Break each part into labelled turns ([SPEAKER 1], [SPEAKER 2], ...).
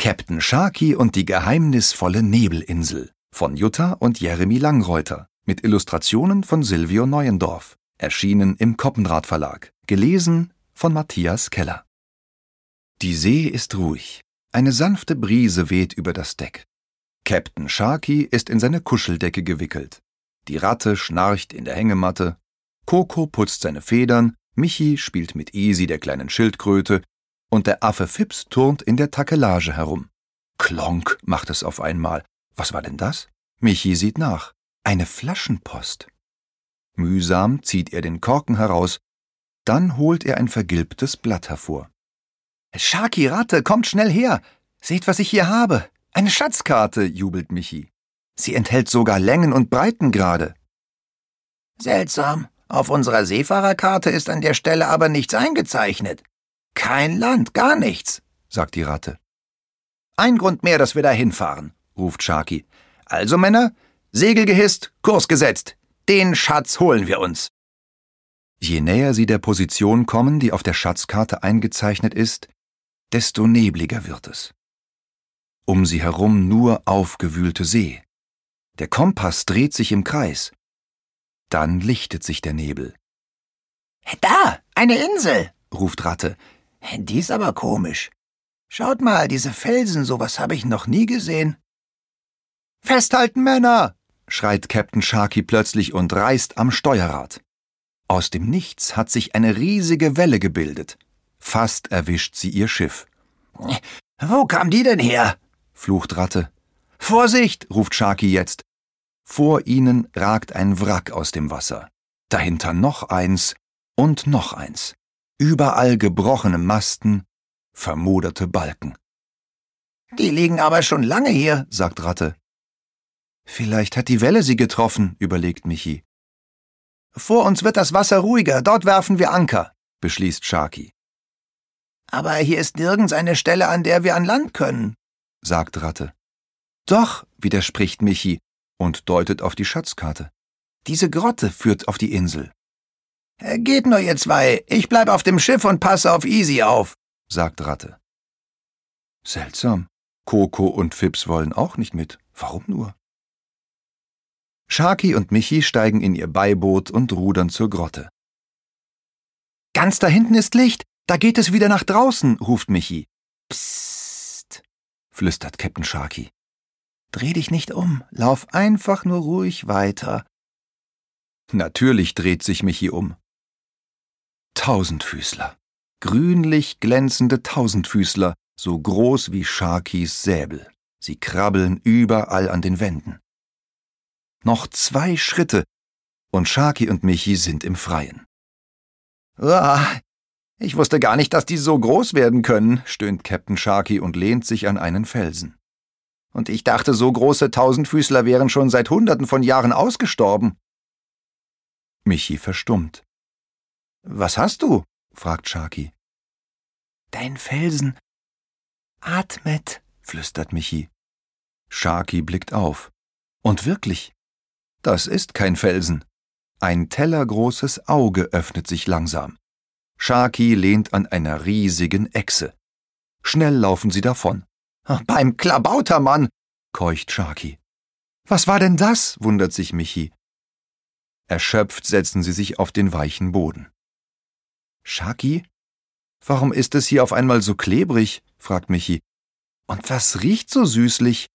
[SPEAKER 1] Captain Sharky und die geheimnisvolle Nebelinsel von Jutta und Jeremy Langreuter mit Illustrationen von Silvio Neuendorf, erschienen im Koppenrad Verlag, gelesen von Matthias Keller. Die See ist ruhig. Eine sanfte Brise weht über das Deck. Captain Sharky ist in seine Kuscheldecke gewickelt. Die Ratte schnarcht in der Hängematte. Coco putzt seine Federn. Michi spielt mit Easy, der kleinen Schildkröte, und der Affe Fips turnt in der Takelage herum. Klonk macht es auf einmal. Was war denn das? Michi sieht nach. Eine Flaschenpost. Mühsam zieht er den Korken heraus, dann holt er ein vergilbtes Blatt hervor. Schaki Ratte, kommt schnell her! Seht, was ich hier habe! Eine Schatzkarte, jubelt Michi. Sie enthält sogar Längen und Breitengrade.
[SPEAKER 2] Seltsam. Auf unserer Seefahrerkarte ist an der Stelle aber nichts eingezeichnet. Kein Land, gar nichts, sagt die Ratte.
[SPEAKER 1] Ein Grund mehr, dass wir da hinfahren, ruft Sharky. Also, Männer, Segel gehisst, Kurs gesetzt. Den Schatz holen wir uns. Je näher sie der Position kommen, die auf der Schatzkarte eingezeichnet ist, desto nebliger wird es. Um sie herum nur aufgewühlte See. Der Kompass dreht sich im Kreis. Dann lichtet sich der Nebel.
[SPEAKER 2] Da, eine Insel, ruft Ratte. Die ist aber komisch. Schaut mal, diese Felsen, sowas habe ich noch nie gesehen.
[SPEAKER 1] Festhalten, Männer! schreit Captain Sharky plötzlich und reißt am Steuerrad. Aus dem Nichts hat sich eine riesige Welle gebildet. Fast erwischt sie ihr Schiff.
[SPEAKER 2] Wo kam die denn her?
[SPEAKER 1] flucht Ratte. Vorsicht! ruft Sharky jetzt. Vor ihnen ragt ein Wrack aus dem Wasser. Dahinter noch eins und noch eins. Überall gebrochene Masten, vermoderte Balken.
[SPEAKER 2] Die liegen aber schon lange hier,
[SPEAKER 1] sagt Ratte. Vielleicht hat die Welle sie getroffen, überlegt Michi. Vor uns wird das Wasser ruhiger, dort werfen wir Anker, beschließt Sharky.
[SPEAKER 2] Aber hier ist nirgends eine Stelle, an der wir an Land können,
[SPEAKER 1] sagt Ratte. Doch, widerspricht Michi und deutet auf die Schatzkarte. Diese Grotte führt auf die Insel.
[SPEAKER 2] Äh, geht nur, ihr zwei. Ich bleib auf dem Schiff und passe auf Easy auf, sagt Ratte.
[SPEAKER 1] Seltsam. Coco und Fips wollen auch nicht mit. Warum nur? Sharky und Michi steigen in ihr Beiboot und rudern zur Grotte. Ganz da hinten ist Licht. Da geht es wieder nach draußen, ruft Michi. Psst, flüstert Captain Sharky. Dreh dich nicht um. Lauf einfach nur ruhig weiter. Natürlich dreht sich Michi um. Tausendfüßler. Grünlich glänzende Tausendfüßler, so groß wie Sharkys Säbel. Sie krabbeln überall an den Wänden. Noch zwei Schritte und Sharky und Michi sind im Freien. Ah, ich wusste gar nicht, dass die so groß werden können, stöhnt Captain Sharky und lehnt sich an einen Felsen. Und ich dachte, so große Tausendfüßler wären schon seit Hunderten von Jahren ausgestorben. Michi verstummt. Was hast du? fragt Sharky. Dein Felsen atmet, flüstert Michi. Sharky blickt auf. Und wirklich, das ist kein Felsen. Ein tellergroßes Auge öffnet sich langsam. Sharky lehnt an einer riesigen Echse. Schnell laufen sie davon. Beim Klabautermann, keucht Sharky. Was war denn das? wundert sich Michi. Erschöpft setzen sie sich auf den weichen Boden. Shaki? Warum ist es hier auf einmal so klebrig? fragt Michi. Und was riecht so süßlich?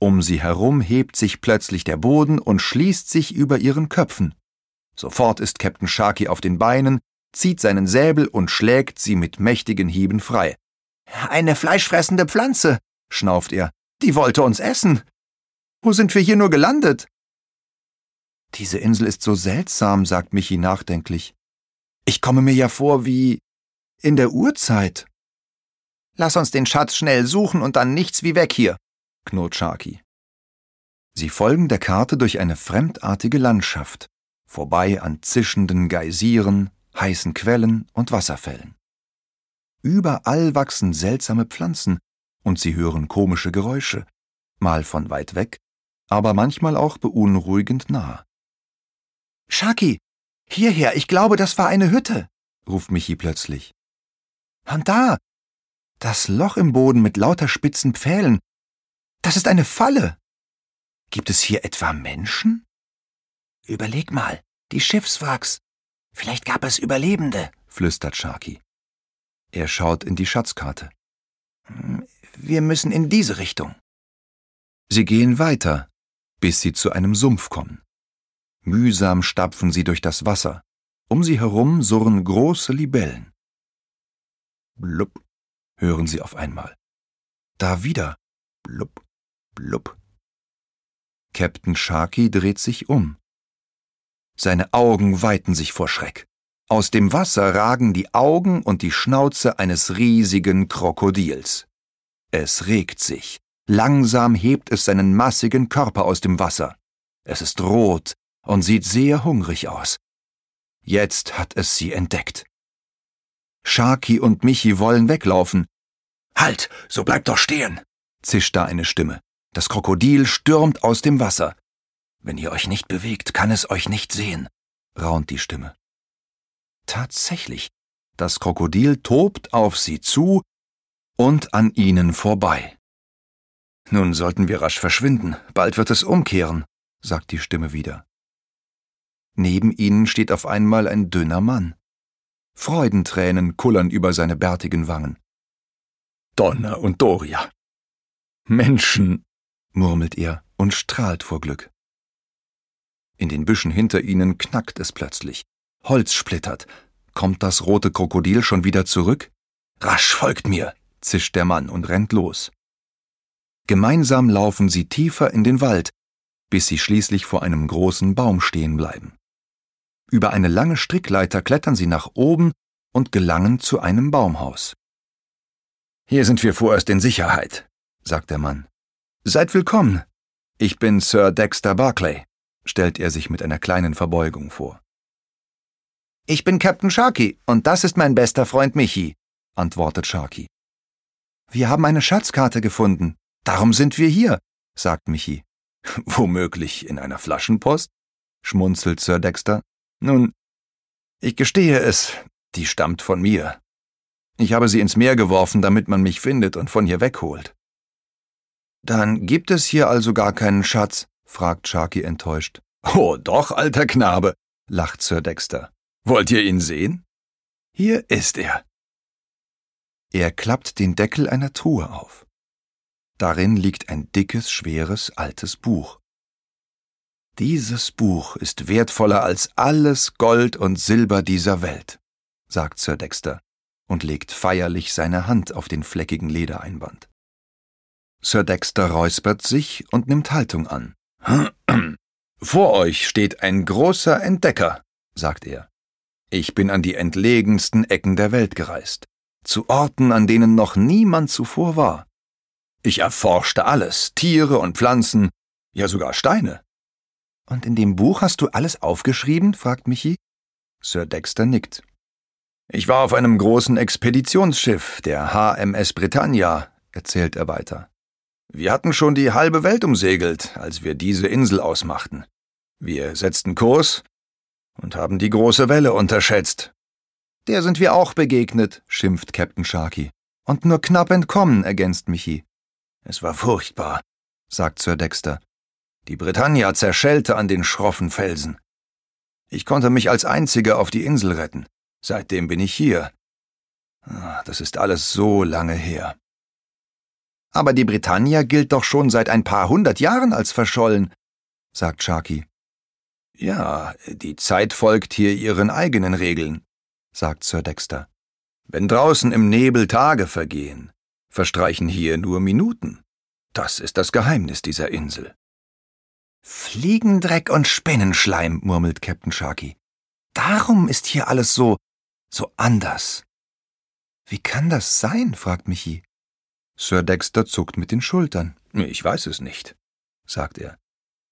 [SPEAKER 1] Um sie herum hebt sich plötzlich der Boden und schließt sich über ihren Köpfen. Sofort ist Captain Sharky auf den Beinen, zieht seinen Säbel und schlägt sie mit mächtigen Hieben frei. Eine fleischfressende Pflanze, schnauft er. Die wollte uns essen. Wo sind wir hier nur gelandet? Diese Insel ist so seltsam, sagt Michi nachdenklich. Ich komme mir ja vor wie in der Urzeit. Lass uns den Schatz schnell suchen und dann nichts wie weg hier, knurrt Sharky. Sie folgen der Karte durch eine fremdartige Landschaft, vorbei an zischenden Geysiren, heißen Quellen und Wasserfällen. Überall wachsen seltsame Pflanzen und sie hören komische Geräusche, mal von weit weg, aber manchmal auch beunruhigend nah. Shaki, Hierher, ich glaube, das war eine Hütte, ruft Michi plötzlich. Und da, Das Loch im Boden mit lauter spitzen Pfählen. Das ist eine Falle. Gibt es hier etwa Menschen?
[SPEAKER 2] Überleg mal, die Schiffswracks. Vielleicht gab es Überlebende,
[SPEAKER 1] flüstert Sharky. Er schaut in die Schatzkarte.
[SPEAKER 2] Hm, wir müssen in diese Richtung.
[SPEAKER 1] Sie gehen weiter, bis sie zu einem Sumpf kommen. Mühsam stapfen sie durch das Wasser. Um sie herum surren große Libellen. Blub, hören sie auf einmal. Da wieder. Blub, blub. Captain Sharky dreht sich um. Seine Augen weiten sich vor Schreck. Aus dem Wasser ragen die Augen und die Schnauze eines riesigen Krokodils. Es regt sich. Langsam hebt es seinen massigen Körper aus dem Wasser. Es ist rot und sieht sehr hungrig aus. Jetzt hat es sie entdeckt. Sharky und Michi wollen weglaufen.
[SPEAKER 2] Halt, so bleibt doch stehen,
[SPEAKER 1] zischt da eine Stimme. Das Krokodil stürmt aus dem Wasser.
[SPEAKER 2] Wenn ihr euch nicht bewegt, kann es euch nicht sehen, raunt die Stimme.
[SPEAKER 1] Tatsächlich, das Krokodil tobt auf sie zu und an ihnen vorbei. Nun sollten wir rasch verschwinden, bald wird es umkehren, sagt die Stimme wieder. Neben ihnen steht auf einmal ein dünner Mann. Freudentränen kullern über seine bärtigen Wangen.
[SPEAKER 3] Donner und Doria. Menschen,
[SPEAKER 1] murmelt er und strahlt vor Glück. In den Büschen hinter ihnen knackt es plötzlich. Holz splittert. Kommt das rote Krokodil schon wieder zurück?
[SPEAKER 2] Rasch folgt mir,
[SPEAKER 1] zischt der Mann und rennt los. Gemeinsam laufen sie tiefer in den Wald, bis sie schließlich vor einem großen Baum stehen bleiben. Über eine lange Strickleiter klettern sie nach oben und gelangen zu einem Baumhaus.
[SPEAKER 3] Hier sind wir vorerst in Sicherheit, sagt der Mann.
[SPEAKER 1] Seid willkommen. Ich bin Sir Dexter Barclay stellt er sich mit einer kleinen Verbeugung vor.
[SPEAKER 2] Ich bin Captain Sharky und das ist mein bester Freund Michi, antwortet Sharky.
[SPEAKER 1] Wir haben eine Schatzkarte gefunden. Darum sind wir hier, sagt Michi.
[SPEAKER 3] Womöglich in einer Flaschenpost? schmunzelt Sir Dexter.
[SPEAKER 1] Nun, ich gestehe es, die stammt von mir. Ich habe sie ins Meer geworfen, damit man mich findet und von hier wegholt. Dann gibt es hier also gar keinen Schatz, fragt Sharky enttäuscht.
[SPEAKER 3] Oh, doch, alter Knabe, lacht Sir Dexter. Wollt ihr ihn sehen? Hier ist er.
[SPEAKER 1] Er klappt den Deckel einer Truhe auf. Darin liegt ein dickes, schweres, altes Buch. Dieses Buch ist wertvoller als alles Gold und Silber dieser Welt, sagt Sir Dexter und legt feierlich seine Hand auf den fleckigen Ledereinband. Sir Dexter räuspert sich und nimmt Haltung an.
[SPEAKER 3] Vor euch steht ein großer Entdecker, sagt er. Ich bin an die entlegensten Ecken der Welt gereist, zu Orten, an denen noch niemand zuvor war. Ich erforschte alles, Tiere und Pflanzen, ja sogar Steine.
[SPEAKER 1] Und in dem Buch hast du alles aufgeschrieben? fragt Michi. Sir Dexter nickt.
[SPEAKER 3] Ich war auf einem großen Expeditionsschiff, der HMS Britannia, erzählt er weiter. Wir hatten schon die halbe Welt umsegelt, als wir diese Insel ausmachten. Wir setzten Kurs und haben die große Welle unterschätzt.
[SPEAKER 1] Der sind wir auch begegnet, schimpft Captain Sharky. Und nur knapp entkommen, ergänzt Michi.
[SPEAKER 3] Es war furchtbar, sagt Sir Dexter. Die Britannia zerschellte an den schroffen Felsen. Ich konnte mich als Einziger auf die Insel retten. Seitdem bin ich hier. Ah, das ist alles so lange her.
[SPEAKER 1] Aber die Britannia gilt doch schon seit ein paar hundert Jahren als verschollen, sagt Sharky.
[SPEAKER 3] Ja, die Zeit folgt hier ihren eigenen Regeln, sagt Sir Dexter. Wenn draußen im Nebel Tage vergehen, verstreichen hier nur Minuten. Das ist das Geheimnis dieser Insel.
[SPEAKER 2] Fliegendreck und Spinnenschleim, murmelt Captain Sharky. Darum ist hier alles so, so anders.
[SPEAKER 1] Wie kann das sein? fragt Michi.
[SPEAKER 3] Sir Dexter zuckt mit den Schultern. Ich weiß es nicht, sagt er.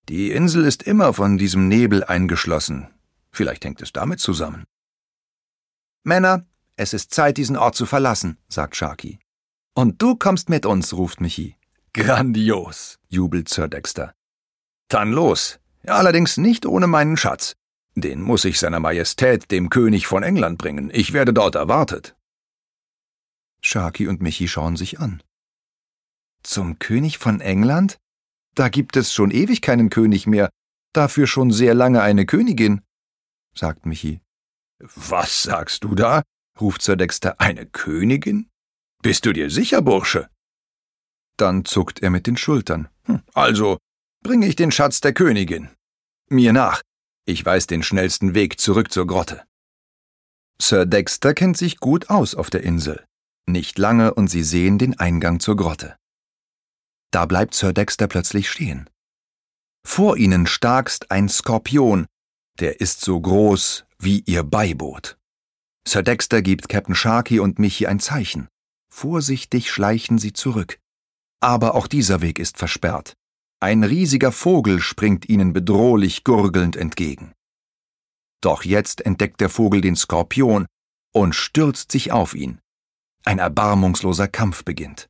[SPEAKER 3] Die Insel ist immer von diesem Nebel eingeschlossen. Vielleicht hängt es damit zusammen.
[SPEAKER 2] Männer, es ist Zeit, diesen Ort zu verlassen, sagt Sharky.
[SPEAKER 1] Und du kommst mit uns, ruft Michi.
[SPEAKER 3] Grandios, jubelt Sir Dexter. Dann los. Allerdings nicht ohne meinen Schatz. Den muss ich seiner Majestät, dem König von England, bringen. Ich werde dort erwartet.
[SPEAKER 1] Sharky und Michi schauen sich an. Zum König von England? Da gibt es schon ewig keinen König mehr, dafür schon sehr lange eine Königin, sagt Michi.
[SPEAKER 3] Was sagst du da? ruft Sir Dexter. Eine Königin? Bist du dir sicher, Bursche?
[SPEAKER 1] Dann zuckt er mit den Schultern.
[SPEAKER 3] Hm, also bringe ich den Schatz der Königin. Mir nach. Ich weiß den schnellsten Weg zurück zur Grotte.
[SPEAKER 1] Sir Dexter kennt sich gut aus auf der Insel. Nicht lange und sie sehen den Eingang zur Grotte. Da bleibt Sir Dexter plötzlich stehen. Vor ihnen starkst ein Skorpion, der ist so groß wie ihr Beiboot. Sir Dexter gibt Captain Sharky und Michi ein Zeichen. Vorsichtig schleichen sie zurück. Aber auch dieser Weg ist versperrt. Ein riesiger Vogel springt ihnen bedrohlich gurgelnd entgegen. Doch jetzt entdeckt der Vogel den Skorpion und stürzt sich auf ihn. Ein erbarmungsloser Kampf beginnt.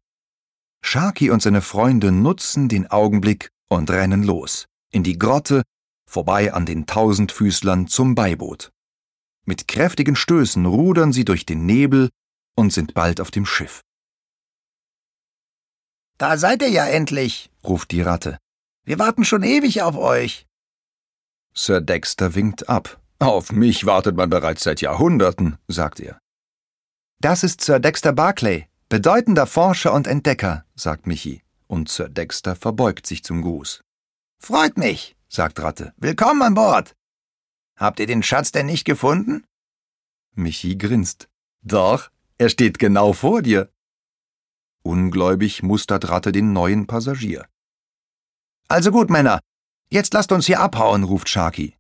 [SPEAKER 1] Sharky und seine Freunde nutzen den Augenblick und rennen los, in die Grotte, vorbei an den Tausendfüßlern zum Beiboot. Mit kräftigen Stößen rudern sie durch den Nebel und sind bald auf dem Schiff.
[SPEAKER 2] Da seid ihr ja endlich, ruft die Ratte. Wir warten schon ewig auf euch.
[SPEAKER 1] Sir Dexter winkt ab.
[SPEAKER 3] Auf mich wartet man bereits seit Jahrhunderten, sagt er.
[SPEAKER 1] Das ist Sir Dexter Barclay, bedeutender Forscher und Entdecker, sagt Michi, und Sir Dexter verbeugt sich zum Gruß.
[SPEAKER 2] Freut mich, sagt Ratte. Willkommen an Bord. Habt ihr den Schatz denn nicht gefunden?
[SPEAKER 1] Michi grinst. Doch, er steht genau vor dir. Ungläubig mustert Ratte den neuen Passagier.
[SPEAKER 2] Also gut, Männer. Jetzt lasst uns hier abhauen, ruft Sharky.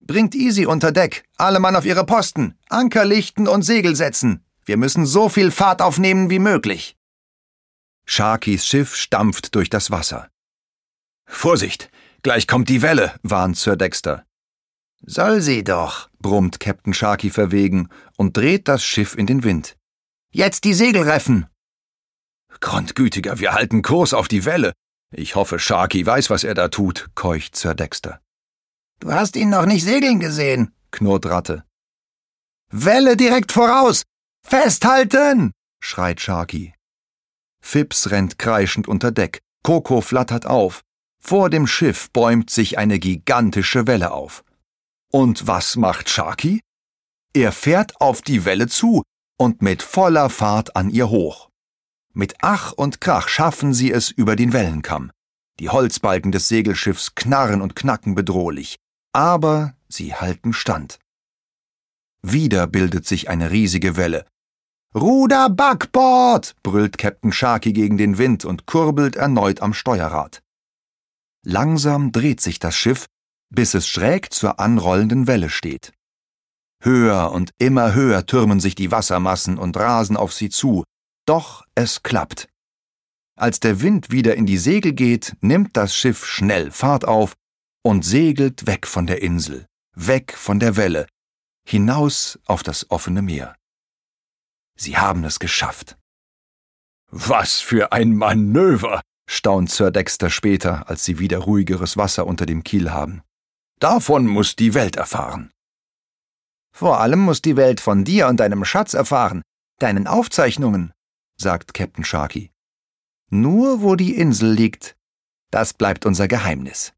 [SPEAKER 2] Bringt Easy unter Deck, alle Mann auf ihre Posten, Anker lichten und Segel setzen. Wir müssen so viel Fahrt aufnehmen wie möglich.
[SPEAKER 1] Sharkys Schiff stampft durch das Wasser.
[SPEAKER 3] Vorsicht, gleich kommt die Welle, warnt Sir Dexter.
[SPEAKER 2] Soll sie doch, brummt Captain Sharky verwegen und dreht das Schiff in den Wind. Jetzt die Segel reffen!
[SPEAKER 3] Grundgütiger, wir halten Kurs auf die Welle. Ich hoffe, Sharky weiß, was er da tut, keucht Sir Dexter.
[SPEAKER 2] Du hast ihn noch nicht segeln gesehen, knurrt Ratte. Welle direkt voraus! Festhalten! schreit Sharky.
[SPEAKER 1] Phipps rennt kreischend unter Deck. Coco flattert auf. Vor dem Schiff bäumt sich eine gigantische Welle auf. Und was macht Sharky? Er fährt auf die Welle zu und mit voller Fahrt an ihr hoch. Mit Ach und Krach schaffen sie es über den Wellenkamm. Die Holzbalken des Segelschiffs knarren und knacken bedrohlich, aber sie halten stand. Wieder bildet sich eine riesige Welle. Ruder Backbord! brüllt Captain Sharky gegen den Wind und kurbelt erneut am Steuerrad. Langsam dreht sich das Schiff, bis es schräg zur anrollenden Welle steht. Höher und immer höher türmen sich die Wassermassen und rasen auf sie zu, doch es klappt. Als der Wind wieder in die Segel geht, nimmt das Schiff schnell Fahrt auf und segelt weg von der Insel, weg von der Welle, hinaus auf das offene Meer. Sie haben es geschafft.
[SPEAKER 3] Was für ein Manöver,
[SPEAKER 1] staunt Sir Dexter später, als sie wieder ruhigeres Wasser unter dem Kiel haben.
[SPEAKER 3] Davon muss die Welt erfahren.
[SPEAKER 2] Vor allem muss die Welt von dir und deinem Schatz erfahren, deinen Aufzeichnungen, sagt Captain Sharky. Nur wo die Insel liegt, das bleibt unser Geheimnis.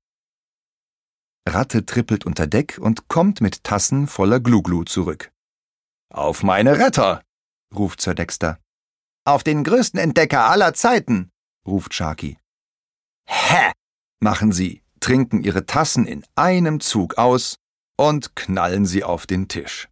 [SPEAKER 1] Ratte trippelt unter Deck und kommt mit Tassen voller Gluglu zurück.
[SPEAKER 3] Auf meine Retter!
[SPEAKER 1] ruft Sir Dexter.
[SPEAKER 2] Auf den größten Entdecker aller Zeiten! ruft Sharky.
[SPEAKER 1] Hä! machen sie, trinken ihre Tassen in einem Zug aus und knallen sie auf den Tisch.